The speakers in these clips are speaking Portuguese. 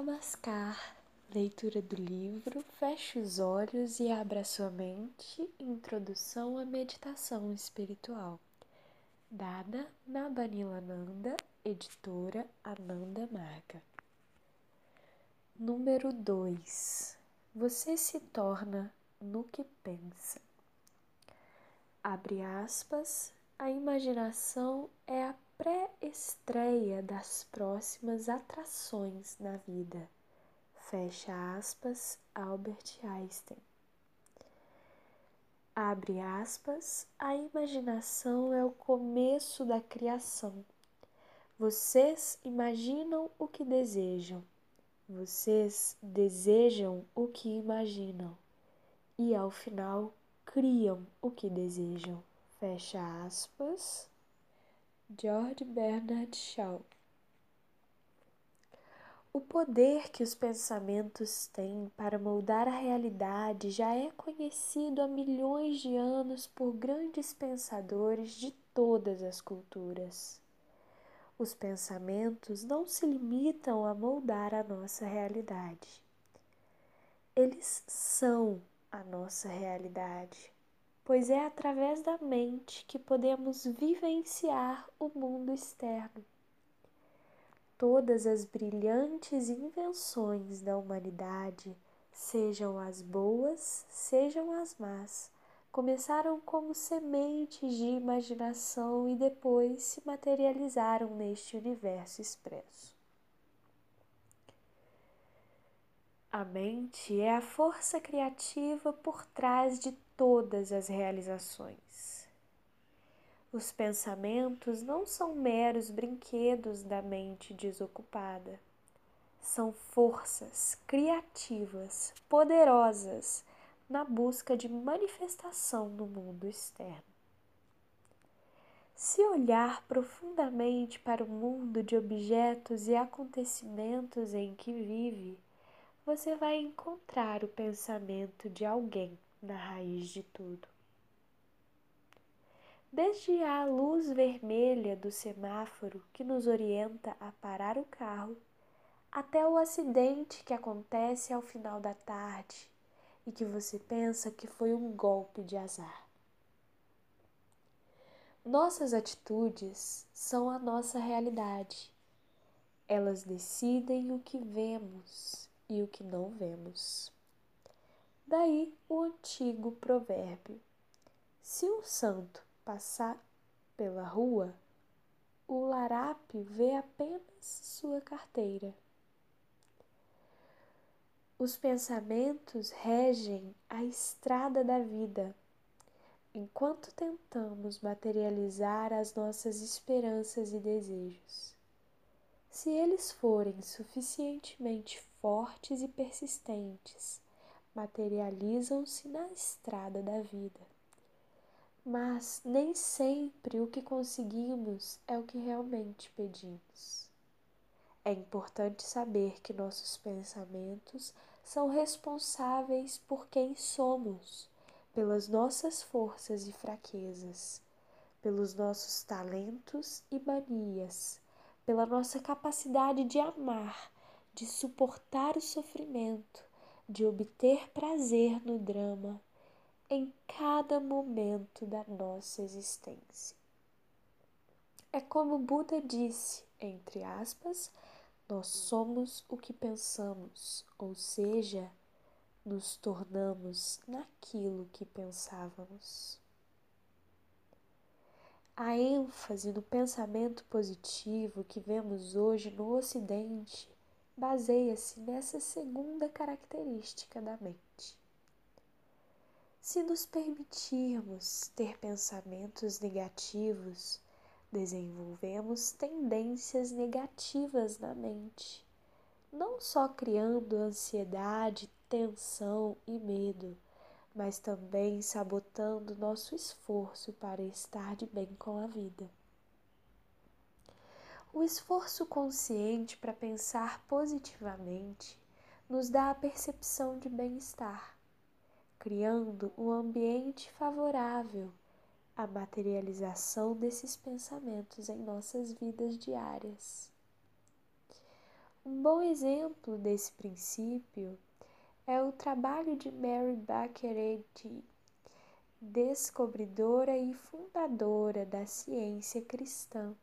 Namaskar, leitura do livro Feche os olhos e abra sua mente. Introdução à meditação espiritual. Dada na Banilananda, editora Ananda Marga. Número 2. Você se torna no que pensa. Abre aspas. A imaginação é a pré-estreia das próximas atrações na vida. Fecha aspas, Albert Einstein. Abre aspas, a imaginação é o começo da criação. Vocês imaginam o que desejam, vocês desejam o que imaginam, e ao final criam o que desejam. Fecha aspas. George Bernard Shaw. O poder que os pensamentos têm para moldar a realidade já é conhecido há milhões de anos por grandes pensadores de todas as culturas. Os pensamentos não se limitam a moldar a nossa realidade. Eles são a nossa realidade pois é através da mente que podemos vivenciar o mundo externo. Todas as brilhantes invenções da humanidade, sejam as boas, sejam as más, começaram como sementes de imaginação e depois se materializaram neste universo expresso. A mente é a força criativa por trás de todas as realizações. Os pensamentos não são meros brinquedos da mente desocupada. São forças criativas, poderosas na busca de manifestação no mundo externo. Se olhar profundamente para o mundo de objetos e acontecimentos em que vive, você vai encontrar o pensamento de alguém na raiz de tudo. Desde a luz vermelha do semáforo que nos orienta a parar o carro, até o acidente que acontece ao final da tarde e que você pensa que foi um golpe de azar. Nossas atitudes são a nossa realidade. Elas decidem o que vemos e o que não vemos. Daí o antigo provérbio: se um santo passar pela rua, o larápio vê apenas sua carteira. Os pensamentos regem a estrada da vida. Enquanto tentamos materializar as nossas esperanças e desejos. Se eles forem suficientemente fortes e persistentes, materializam-se na estrada da vida. Mas nem sempre o que conseguimos é o que realmente pedimos. É importante saber que nossos pensamentos são responsáveis por quem somos, pelas nossas forças e fraquezas, pelos nossos talentos e manias, pela nossa capacidade de amar, de suportar o sofrimento, de obter prazer no drama em cada momento da nossa existência. É como Buda disse, entre aspas, nós somos o que pensamos, ou seja, nos tornamos naquilo que pensávamos. A ênfase no pensamento positivo que vemos hoje no Ocidente baseia-se nessa segunda característica da mente. Se nos permitirmos ter pensamentos negativos, desenvolvemos tendências negativas na mente, não só criando ansiedade, tensão e medo, mas também sabotando nosso esforço para estar de bem com a vida. O esforço consciente para pensar positivamente nos dá a percepção de bem-estar, criando um ambiente favorável à materialização desses pensamentos em nossas vidas diárias. Um bom exemplo desse princípio é o trabalho de Mary Baker Eddy, descobridora e fundadora da ciência cristã,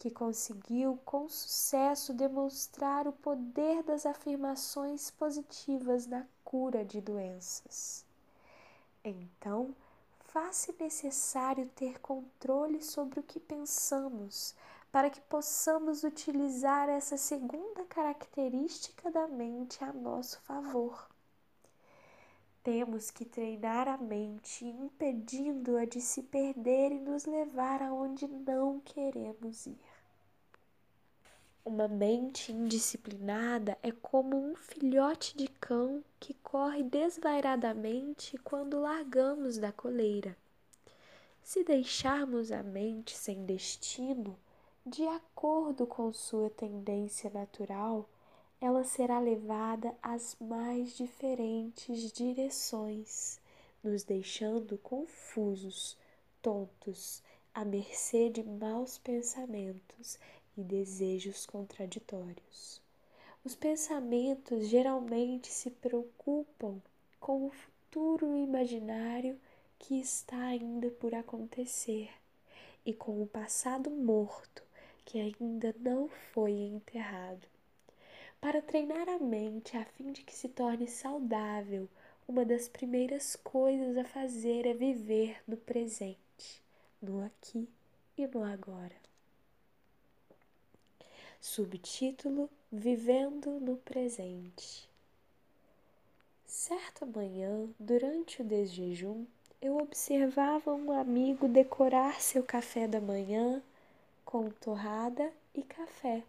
que conseguiu com sucesso demonstrar o poder das afirmações positivas na cura de doenças. Então, faz-se necessário ter controle sobre o que pensamos, para que possamos utilizar essa segunda característica da mente a nosso favor. Temos que treinar a mente, impedindo-a de se perder e nos levar aonde não queremos ir. Uma mente indisciplinada é como um filhote de cão que corre desvairadamente quando largamos da coleira. Se deixarmos a mente sem destino, de acordo com sua tendência natural, ela será levada às mais diferentes direções, nos deixando confusos, tontos, à mercê de maus pensamentos e desejos contraditórios. Os pensamentos geralmente se preocupam com o futuro imaginário que está ainda por acontecer e com o passado morto que ainda não foi enterrado. Para treinar a mente a fim de que se torne saudável, uma das primeiras coisas a fazer é viver no presente, no aqui e no agora. Subtítulo Vivendo no Presente. Certa manhã, durante o desjejum, eu observava um amigo decorar seu café da manhã com torrada e café,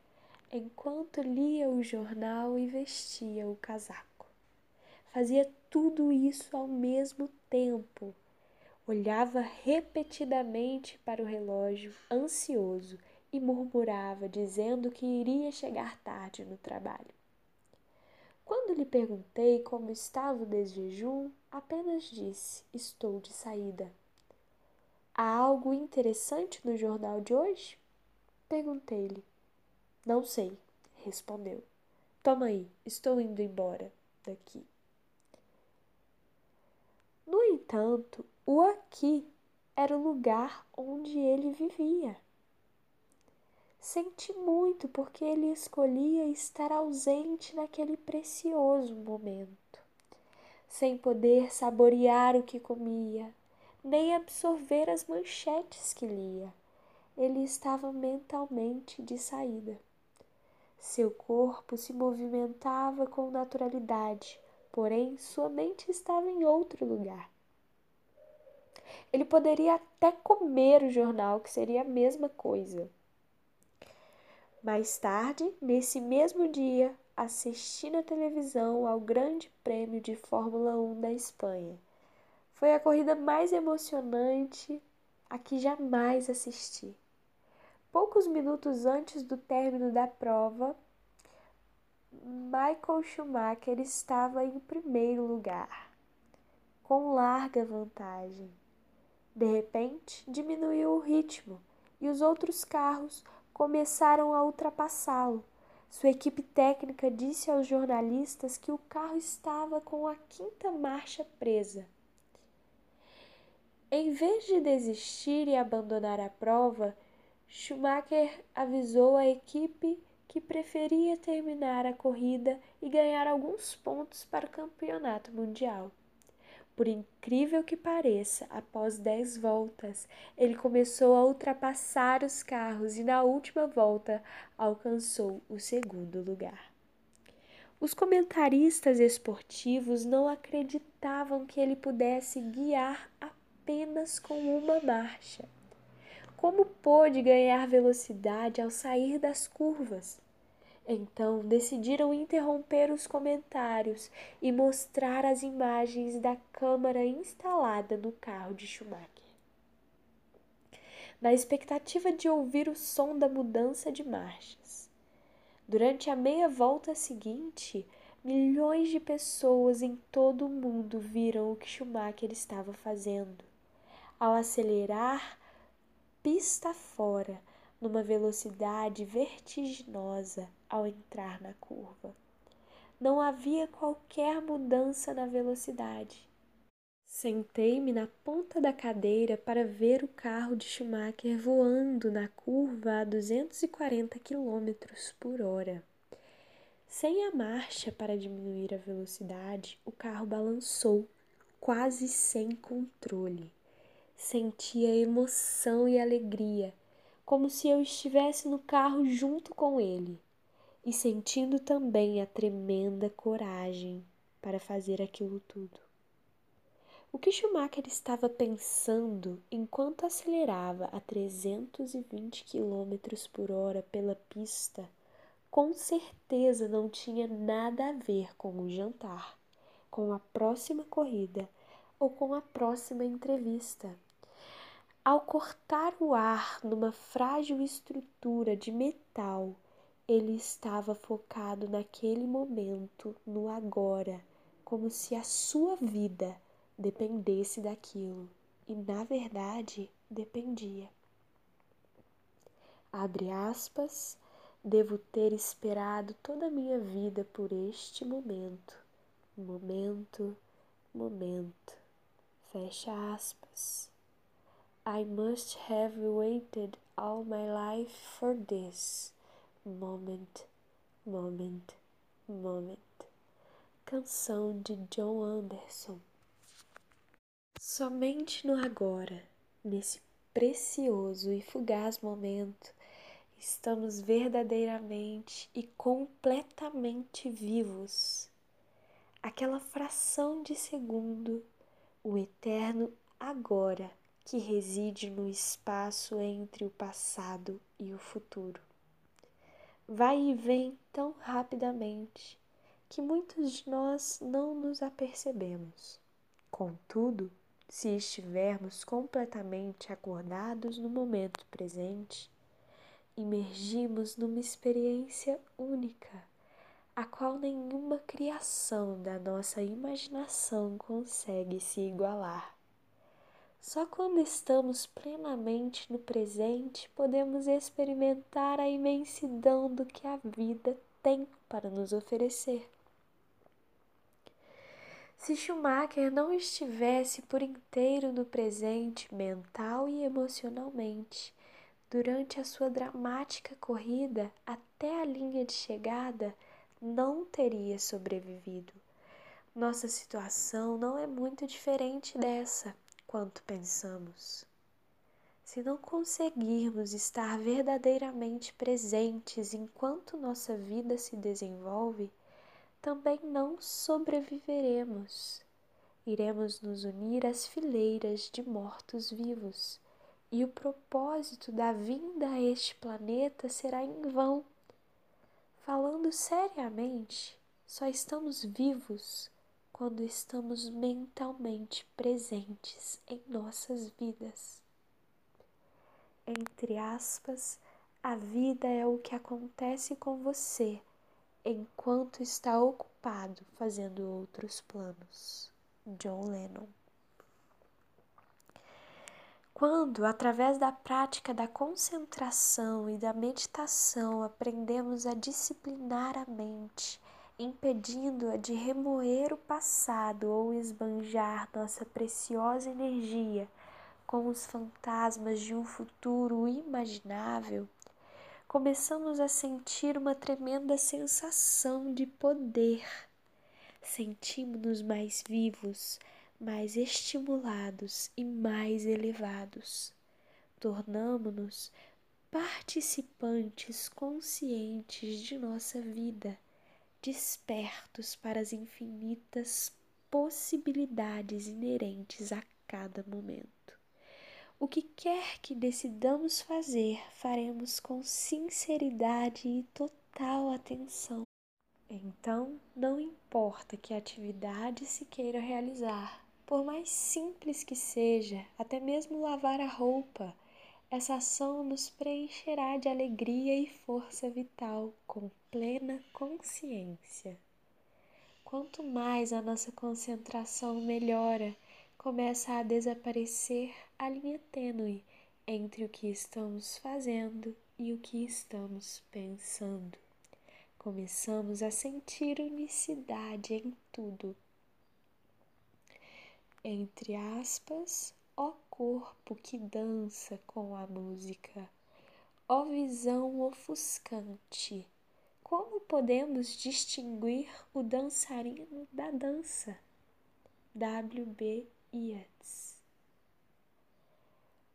enquanto lia o jornal e vestia o casaco. Fazia tudo isso ao mesmo tempo. Olhava repetidamente para o relógio, ansioso e murmurava, dizendo que iria chegar tarde no trabalho. Quando lhe perguntei como estava o desjejum, apenas disse: Estou de saída. Há algo interessante no jornal de hoje? Perguntei-lhe. Não sei, respondeu. Toma aí, estou indo embora daqui. No entanto, o aqui era o lugar onde ele vivia. Senti muito porque ele escolhia estar ausente naquele precioso momento, sem poder saborear o que comia, nem absorver as manchetes que lia. Ele estava mentalmente de saída. Seu corpo se movimentava com naturalidade, porém sua mente estava em outro lugar. Ele poderia até comer o jornal, que seria a mesma coisa mais tarde, nesse mesmo dia, assisti na televisão ao Grande Prêmio de Fórmula 1 da Espanha. Foi a corrida mais emocionante a que jamais assisti. Poucos minutos antes do término da prova, Michael Schumacher estava em primeiro lugar, com larga vantagem. De repente, diminuiu o ritmo e os outros carros começaram a ultrapassá-lo. Sua equipe técnica disse aos jornalistas que o carro estava com a quinta marcha presa. Em vez de desistir e abandonar a prova, Schumacher avisou a equipe que preferia terminar a corrida e ganhar alguns pontos para o campeonato mundial. Por incrível que pareça, após dez voltas, ele começou a ultrapassar os carros e na última volta alcançou o segundo lugar. Os comentaristas esportivos não acreditavam que ele pudesse guiar apenas com uma marcha. Como pôde ganhar velocidade ao sair das curvas? Então decidiram interromper os comentários e mostrar as imagens da câmara instalada no carro de Schumacher. Na expectativa de ouvir o som da mudança de marchas. Durante a meia volta seguinte, milhões de pessoas em todo o mundo viram o que Schumacher estava fazendo. Ao acelerar pista fora, numa velocidade vertiginosa ao entrar na curva. Não havia qualquer mudança na velocidade. Sentei-me na ponta da cadeira para ver o carro de Schumacher voando na curva a 240 km por hora. Sem a marcha para diminuir a velocidade, o carro balançou, quase sem controle. Sentia emoção e alegria, como se eu estivesse no carro junto com ele e sentindo também a tremenda coragem para fazer aquilo tudo. O que Schumacher estava pensando enquanto acelerava a 320 km por hora pela pista, com certeza não tinha nada a ver com o jantar, com a próxima corrida ou com a próxima entrevista. Ao cortar o ar numa frágil estrutura de metal ele estava focado naquele momento, no agora, como se a sua vida dependesse daquilo. E na verdade dependia. Abre aspas, devo ter esperado toda a minha vida por este momento. Momento, momento. Fecha aspas. I must have waited all my life for this. Moment, Moment, Moment. Canção de John Anderson. Somente no agora, nesse precioso e fugaz momento, estamos verdadeiramente e completamente vivos. Aquela fração de segundo, o eterno agora que reside no espaço entre o passado e o futuro vai e vem tão rapidamente que muitos de nós não nos apercebemos. Contudo, se estivermos completamente acordados no momento presente, imergimos numa experiência única, a qual nenhuma criação da nossa imaginação consegue se igualar. Só quando estamos plenamente no presente podemos experimentar a imensidão do que a vida tem para nos oferecer. Se Schumacher não estivesse por inteiro no presente mental e emocionalmente, durante a sua dramática corrida até a linha de chegada, não teria sobrevivido. Nossa situação não é muito diferente dessa quanto pensamos. Se não conseguirmos estar verdadeiramente presentes enquanto nossa vida se desenvolve, também não sobreviveremos. Iremos nos unir às fileiras de mortos-vivos, e o propósito da vinda a este planeta será em vão. Falando seriamente, só estamos vivos quando estamos mentalmente presentes em nossas vidas. Entre aspas, a vida é o que acontece com você enquanto está ocupado fazendo outros planos. John Lennon. Quando, através da prática da concentração e da meditação, aprendemos a disciplinar a mente impedindo-a de remoer o passado ou esbanjar nossa preciosa energia com os fantasmas de um futuro imaginável, começamos a sentir uma tremenda sensação de poder. Sentimos-nos mais vivos, mais estimulados e mais elevados. Tornamo-nos participantes conscientes de nossa vida despertos para as infinitas possibilidades inerentes a cada momento. O que quer que decidamos fazer, faremos com sinceridade e total atenção. Então, não importa que atividade se queira realizar, por mais simples que seja, até mesmo lavar a roupa, essa ação nos preencherá de alegria e força vital com plena consciência. Quanto mais a nossa concentração melhora, começa a desaparecer a linha tênue entre o que estamos fazendo e o que estamos pensando. Começamos a sentir unicidade em tudo. Entre aspas, ó corpo que dança com a música, ó visão ofuscante. Como podemos distinguir o dançarino da dança? W.B. Yeats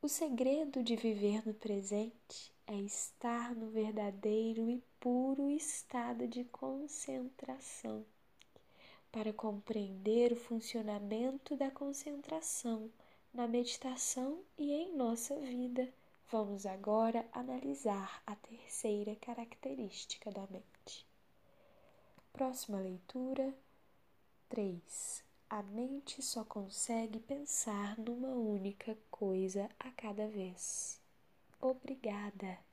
o segredo de viver no presente é estar no verdadeiro e puro estado de concentração. Para compreender o funcionamento da concentração na meditação e em nossa vida, vamos agora analisar a terceira característica da mente. Próxima leitura 3. A mente só consegue pensar numa única coisa a cada vez. Obrigada.